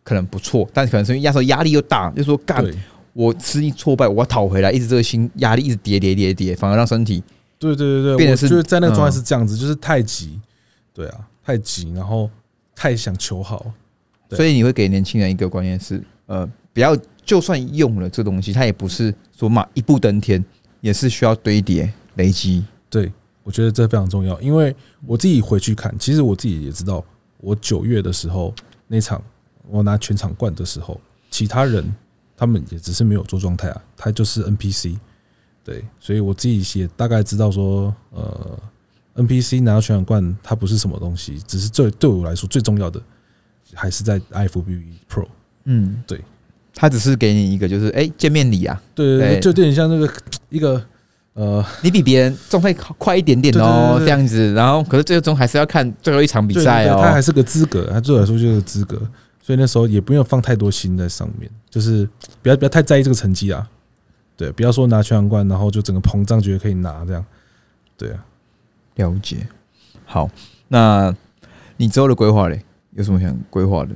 可能不错，但可能是因为压时候压力又大，就说干我失利挫败，我要讨回来，一直这个心压力一直叠叠叠叠，反而让身体对对对对，变得是就是在那个状态嗯是这样子，就是太急，对啊，太急，然后太想求好。所以你会给年轻人一个观念是，呃，不要就算用了这东西，它也不是说嘛一步登天，也是需要堆叠累积。对，我觉得这非常重要，因为我自己回去看，其实我自己也知道，我九月的时候那场我拿全场冠的时候，其他人他们也只是没有做状态啊，他就是 NPC，对，所以我自己也大概知道说，呃，NPC 拿到全场冠，它不是什么东西，只是最对我来说最重要的还是在 IFBB Pro。嗯，对，它只是给你一个就是哎、见面礼啊，对对对，就有点像那个一个呃，你比别人状态快一点点哦，这样子。然后可是最终还是要看最后一场比赛哦。对对他还是个资格，他对我来说就是资格，所以那时候也不用放太多心在上面，就是不要不要太在意这个成绩啊。对，不要说拿全场冠，然后就整个膨胀，觉得可以拿这样。对啊，了解。好，那你之后的规划嘞？有什么想规划的？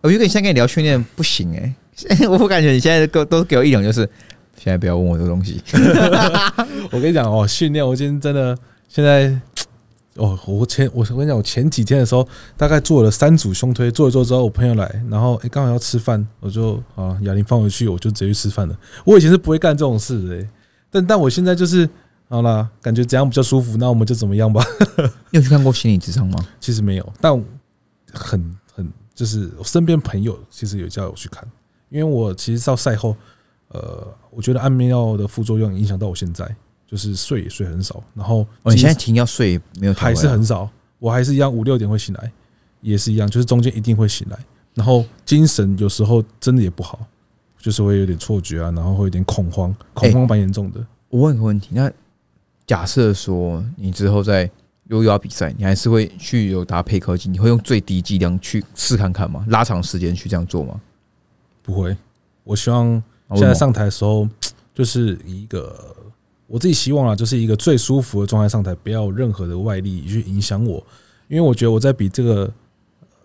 我觉得你现在跟你聊训练不行哎、我感觉你现在都都给我一种就是，现在不要问我这个东西。我跟你讲哦，训练我今天真的现在哦，我前我我跟你讲，我前几天的时候大概做了三组胸推，做一做之后，我朋友来，然后诶刚、好要吃饭，我就啊哑铃放回去，我就直接去吃饭了。我以前是不会干这种事的、但但我现在就是好啦，感觉怎样比较舒服，那我们就怎么样吧。你有去看过心理智商吗？其实没有，但很很就是我身边朋友其实有叫我去看，因为我其实到赛后，呃，我觉得安眠药的副作用影响到我现在，就是睡也睡很少，然后哦，你现在停药睡没有还是很少，我还是一样五六点会醒来，也是一样，就是中间一定会醒来，然后精神有时候真的也不好，就是会有点错觉啊，然后会有点恐慌，恐慌蛮严重的。我问个问题，那假设说你之后在如果有要比赛，你还是会去有搭配科技，你会用最低剂量去试看看吗？拉长时间去这样做吗？不会，我希望现在上台的时候，就是一个我自己希望啊，就是一个最舒服的状态上台，不要有任何的外力去影响我，因为我觉得我在比这个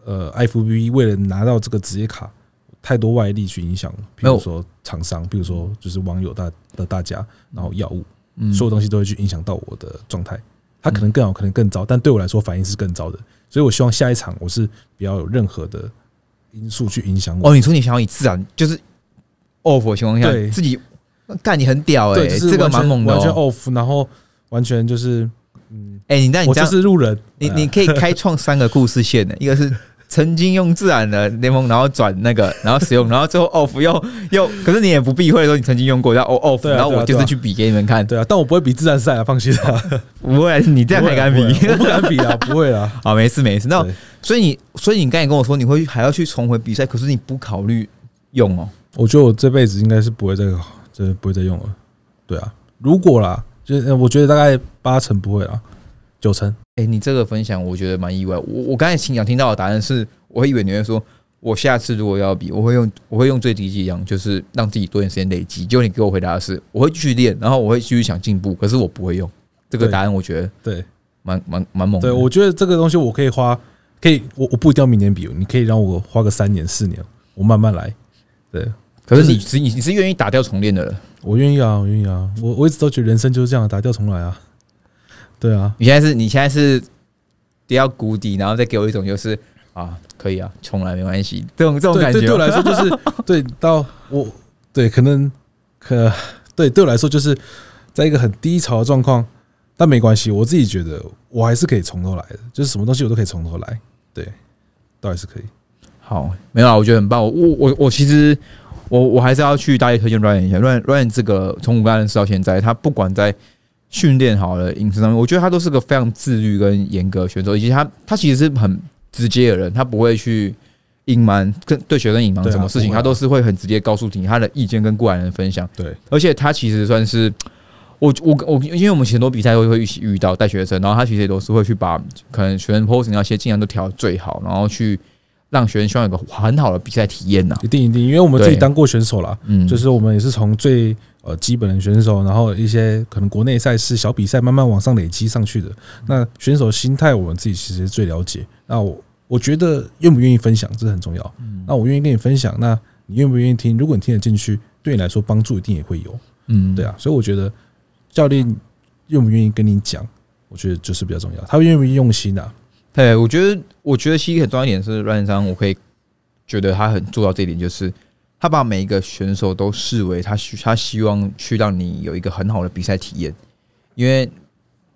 呃 FBB 为了拿到这个职业卡，太多外力去影响，比如说厂商，比如说就是网友大的大家，然后药物，嗯所有东西都会去影响到我的状态。它可能更好，可能更糟，但对我来说反应是更糟的，所以我希望下一场我是不要有任何的因素去影响我。哦，你说你想要以自然就是 off 的情况下对自己干，你很屌哎、这个蛮猛的完全哦。off，然后完全就是，嗯，哎、你那你这样，是路人，你哎你可以开创三个故事线的，一个是曾经用自然的联盟，然后转那个，然后使用，然后最后 off 又又，可是你也不避讳说你曾经用过，然后 off，然后我就是去比给你们看，对啊，但我不会比自然赛啊，放心啊，不会，你这样还敢比？不敢比啊，不会啊。好，没事没事。那对所以你，所以你刚才跟我说你会还要去重回比赛，可是你不考虑用哦？我觉得我这辈子应该是不会再，真的不会再用了。对啊，如果啦，就是呃我觉得大概八成不会啦，九成。哎、你这个分享我觉得蛮意外。我我刚才想听到的答案是，我会以为你会说，我下次如果要比，我会用我会用最低剂量，就是让自己多点时间累积。结果你给我回答的是，我会继续练，然后我会继续想进步，可是我不会用。这个答案我觉得对蛮蛮蛮猛的。对，我觉得这个东西我可以花，可以我我不一定要明年比，你可以让我花个三年四年，我慢慢来。对可是你是你你是愿意打掉重练的人，我愿意啊，我愿意啊，我我一直都觉得人生就是这样，打掉重来啊。对啊，你现在是你现在是跌到谷底，然后再给我一种就是啊可以啊，重来没关系这种这种感觉。对，对我来说就是对到我对可能可对对我来说就是在一个很低潮的状况，但没关系，我自己觉得我还是可以从头来的，就是什么东西我都可以从头来，对，倒还是可以。好，没有啊，我觉得很棒。我我我我其实我我还是要去大力推荐 Ryan 一下，Ryan Ryan 这个从五个认识到现在，他不管在训练好了饮食上面，我觉得他都是个非常自律跟严格的选手，以及他他其实是很直接的人，他不会去隐瞒跟对学生隐瞒什么事情，啊他都是会很直接告诉你他的意见跟过来人分享。对，而且他其实算是我我我，因为我们很多比赛都会一起遇到带学生，然后他其实也都是会去把可能学生 posing 那些尽量都调最好，然后去让学生希望有个很好的比赛体验呐。一定一定，因为我们自己当过选手啦，嗯，就是我们也是从最呃基本的选手，然后一些可能国内赛事、小比赛慢慢往上累积上去的。那选手心态，我们自己其实最了解。那我我觉得愿不愿意分享，这很重要。那我愿意跟你分享，那你愿不愿意听？如果你听得进去，对你来说帮助一定也会有。嗯对啊，所以我觉得教练愿不愿意跟你讲，我觉得就是比较重要。他愿不愿意用心啊？对，我觉得，我觉得其实很重要一点是乱章，我可以觉得他很做到这一点，就是他把每一个选手都视为他希他希望去让你有一个很好的比赛体验，因为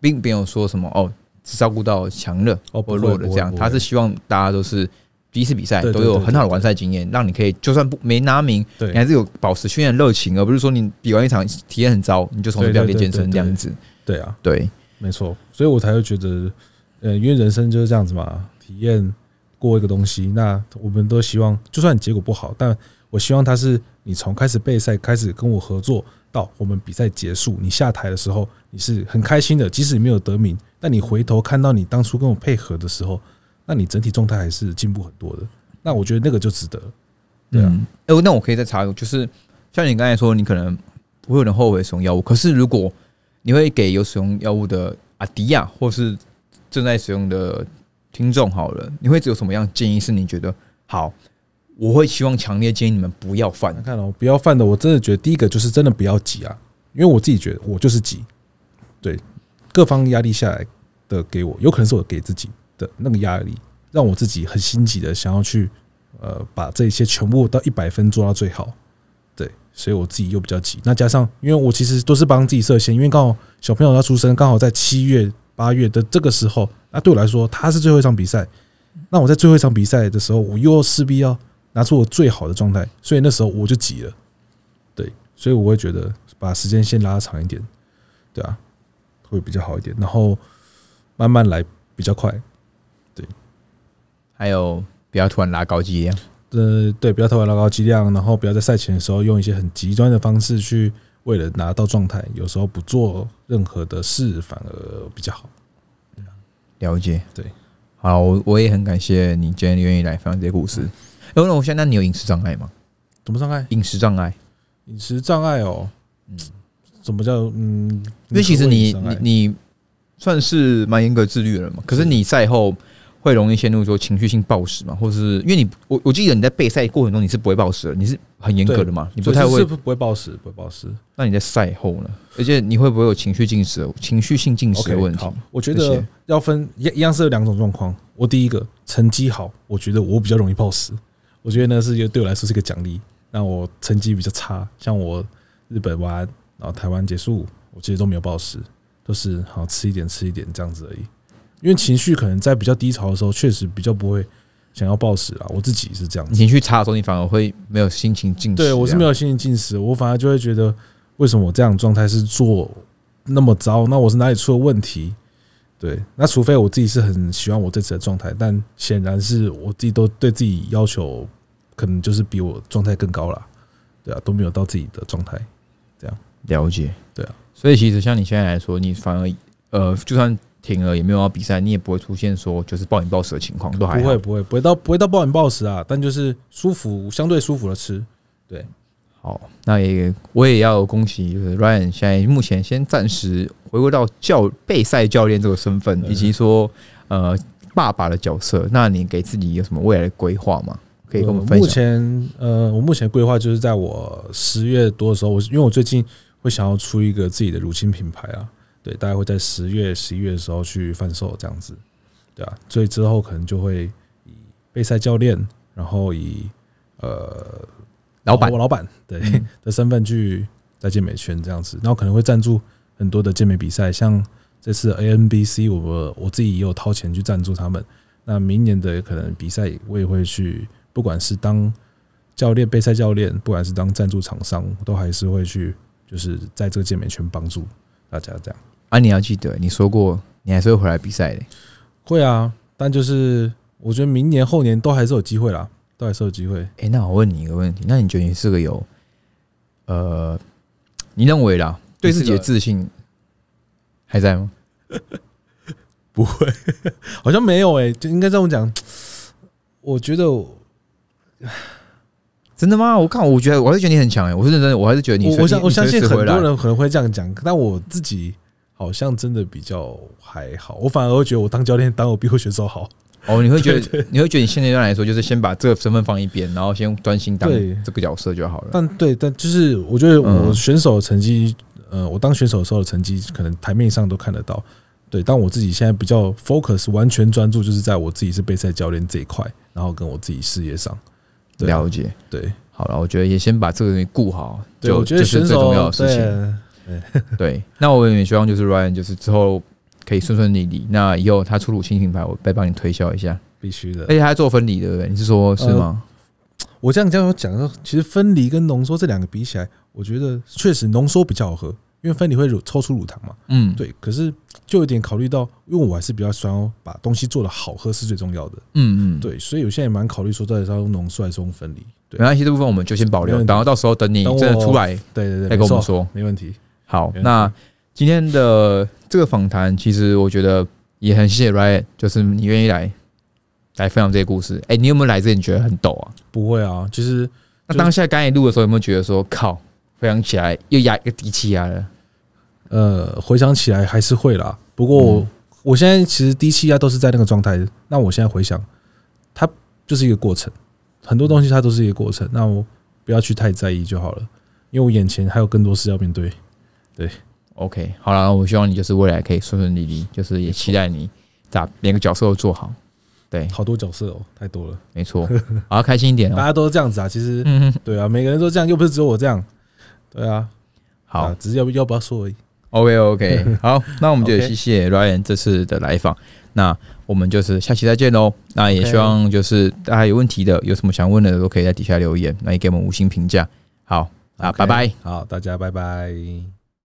并没有说什么哦，只照顾到强的或弱的这样，他是希望大家都是第一次比赛都有很好的完赛经验，让你可以就算不没拿名，对。你还是有保持训练热情，而不是说你比完一场体验很糟，你就从此不要练健身这样子。对啊，对，没错，所以我才会觉得，呃，因为人生就是这样子嘛，体验过一个东西，那我们都希望，就算结果不好，但我希望他是你从开始备赛开始跟我合作，到我们比赛结束，你下台的时候，你是很开心的，即使你没有得名，但你回头看到你当初跟我配合的时候，那你整体状态还是进步很多的，那我觉得那个就值得。对啊嗯，哎、那我可以再查一个，就是像你刚才说，你可能不会有人后悔使用药物，可是如果你会给有使用药物的阿迪亚或是正在使用的听众好了，你会有什么样的建议？是你觉得好？我会希望强烈建议你们不要犯。看哦，不要犯的，我真的觉得第一个就是真的不要急啊，因为我自己觉得我就是急，对，各方压力下来的给我，有可能是我给自己的那个压力，让我自己很心急的想要去呃把这一切全部到一百分做到最好，对，所以我自己又比较急。那加上因为我其实都是帮自己设限，因为刚好小朋友要出生，刚好在七月八月的这个时候，那对我来说他是最后一场比赛，那我在最后一场比赛的时候，我又势必要拿出我最好的状态，所以那时候我就急了，对，所以我会觉得把时间先拉长一点，对啊，会比较好一点，然后慢慢来比较快，对还有不要突然拉高剂量。呃，对，不要突然拉高剂量，然后不要在赛前的时候用一些很极端的方式去为了拿到状态，有时候不做任何的事反而比较好。了解，对，好，我我也很感谢你今天愿意来分享这些故事。哎、那我现在，那你有饮食障碍吗？怎么障碍？饮食障碍，饮食障碍哦，嗯，怎么叫嗯？因为其实你你你算是蛮严格自律的人嘛，可是你赛后会容易陷入说情绪性暴食嘛，或是因为你我我记得你在备赛过程中你是不会暴食的，你是很严格的嘛，你不太会是不是。不会暴食，不会暴食。那你在赛后呢？而且你会不会有情绪进食、情绪性进食的问题好？，我觉得要分一一样是有两种状况。我第一个成绩好，我觉得我比较容易暴食，我觉得那是对我来说是一个奖励。那我成绩比较差，像我日本玩，然后台湾结束，我其实都没有暴食，都是好吃一点吃一点这样子而已。因为情绪可能在比较低潮的时候，确实比较不会想要暴食啊。我自己是这样子。情绪差的时候，你反而会没有心情进食。对我是没有。心情进食，我反而就会觉得，为什么我这样状态是做那么糟？那我是哪里出了问题？对，那除非我自己是很喜欢我这次的状态，但显然是我自己都对自己要求，可能就是比我状态更高了，对啊，都没有到自己的状态。这样了解，对啊，所以其实像你现在来说，你反而呃，就算停了也没有要比赛，你也不会出现说就是暴饮暴食的情况，都还不会不会不会到不会到暴饮暴食啊，但就是舒服，相对舒服的吃。对好，那也我也要恭喜，就是 Ryan 现在目前先暂时回归到教备赛教练这个身份，以及说呃爸爸的角色。那你给自己有什么未来的规划吗？可以跟我们分目。前呃，我目前规划就是在我十月多的时候，我因为我最近会想要出一个自己的乳清品牌啊，对，大概会在十月、十一月的时候去贩售这样子，对啊，所以之后可能就会以备赛教练，然后以呃老板。我老板对嗯。的身份去在健美圈这样子，然后可能会赞助很多的健美比赛，像这次 ANBC，我我自己也有掏钱去赞助他们。那明年的可能比赛，我也会去，不管是当教练、备赛教练，不管是当赞助厂商，都还是会去，就是在这个健美圈帮助大家这样。啊，你要记得，你说过你还是会回来比赛的。会啊，但就是我觉得明年后年都还是有机会啦，都还是有机会。哎、那我问你一个问题，那你觉得你是个有，呃，你认为啦，对自己的自信还在吗？不会，好像没有诶、就应该这么讲。我觉得我真的吗？我看，我觉得我还是觉得你很强哎、我是认真的，我还是觉得你。我我相我相信很多人可能会这样讲，但我自己好像真的比较还好。我反而会觉得我当教练当我比我选手好。哦，你会觉得 你会觉得你现阶段来说，就是先把这个身份放一边，然后先专心当对这个角色就好了。但对，但就是我觉得我嗯选手的成绩，呃，我当选手的时候的成绩，可能台面上都看得到。对，但我自己现在比较 focus，完全专注，就是在我自己是备赛教练这一块，然后跟我自己事业上。了解。对，好了，我觉得也先把这个东西顾好，对，就我觉得就是最重要的事情。对对，那我也希望就是 Ryan 就是之后可以顺顺利利。那以后他出乳新品牌，我再帮你推销一下。必须的而。且他做分离，对不对？你是说是吗？我这样这样讲说，其实分离跟浓缩这两个比起来，我觉得确实浓缩比较好喝，因为分离会乳抽出乳糖嘛。嗯，对，可是就有点考虑到，因为我还是比较喜欢把东西做的好喝是最重要的。嗯嗯，对，所以有些人也蛮考虑说，到底是要用浓缩还是用分离。对没，关系，这部分我们就先保留，然后到时候等你真的出来对对对，再跟我们说。没问题。好，那今天的这个访谈，其实我觉得也很谢谢 Ryan，就是你愿意来来分享这些故事。哎、你有没有来这里你觉得很抖啊？不会啊，其实那当下刚才录的时候，有没有觉得说靠，回想起来又压一个低气压了？呃，回想起来还是会啦。不过我、嗯我现在其实低气压都是在那个状态。那我现在回想，它就是一个过程，很多东西它都是一个过程。那我不要去太在意就好了，因为我眼前还有更多事要面对。对 OK，好了，我希望你就是未来可以顺顺利利，就是也期待你把每个角色都做好。对，好多角色哦，太多了，没错，好开心一点哦。大家都是这样子啊。其实嗯，对啊，每个人都这样，又不是只有我这样。对啊，好啊，只是要不要不要说而已。，OK OK，好，那我们就谢谢 Ryan 这次的来访。那我们就是下期再见喽。那也希望就是大家有问题的，有什么想问的都可以在底下留言，那也给我们五星评价。好啊，拜拜。好，大家拜拜。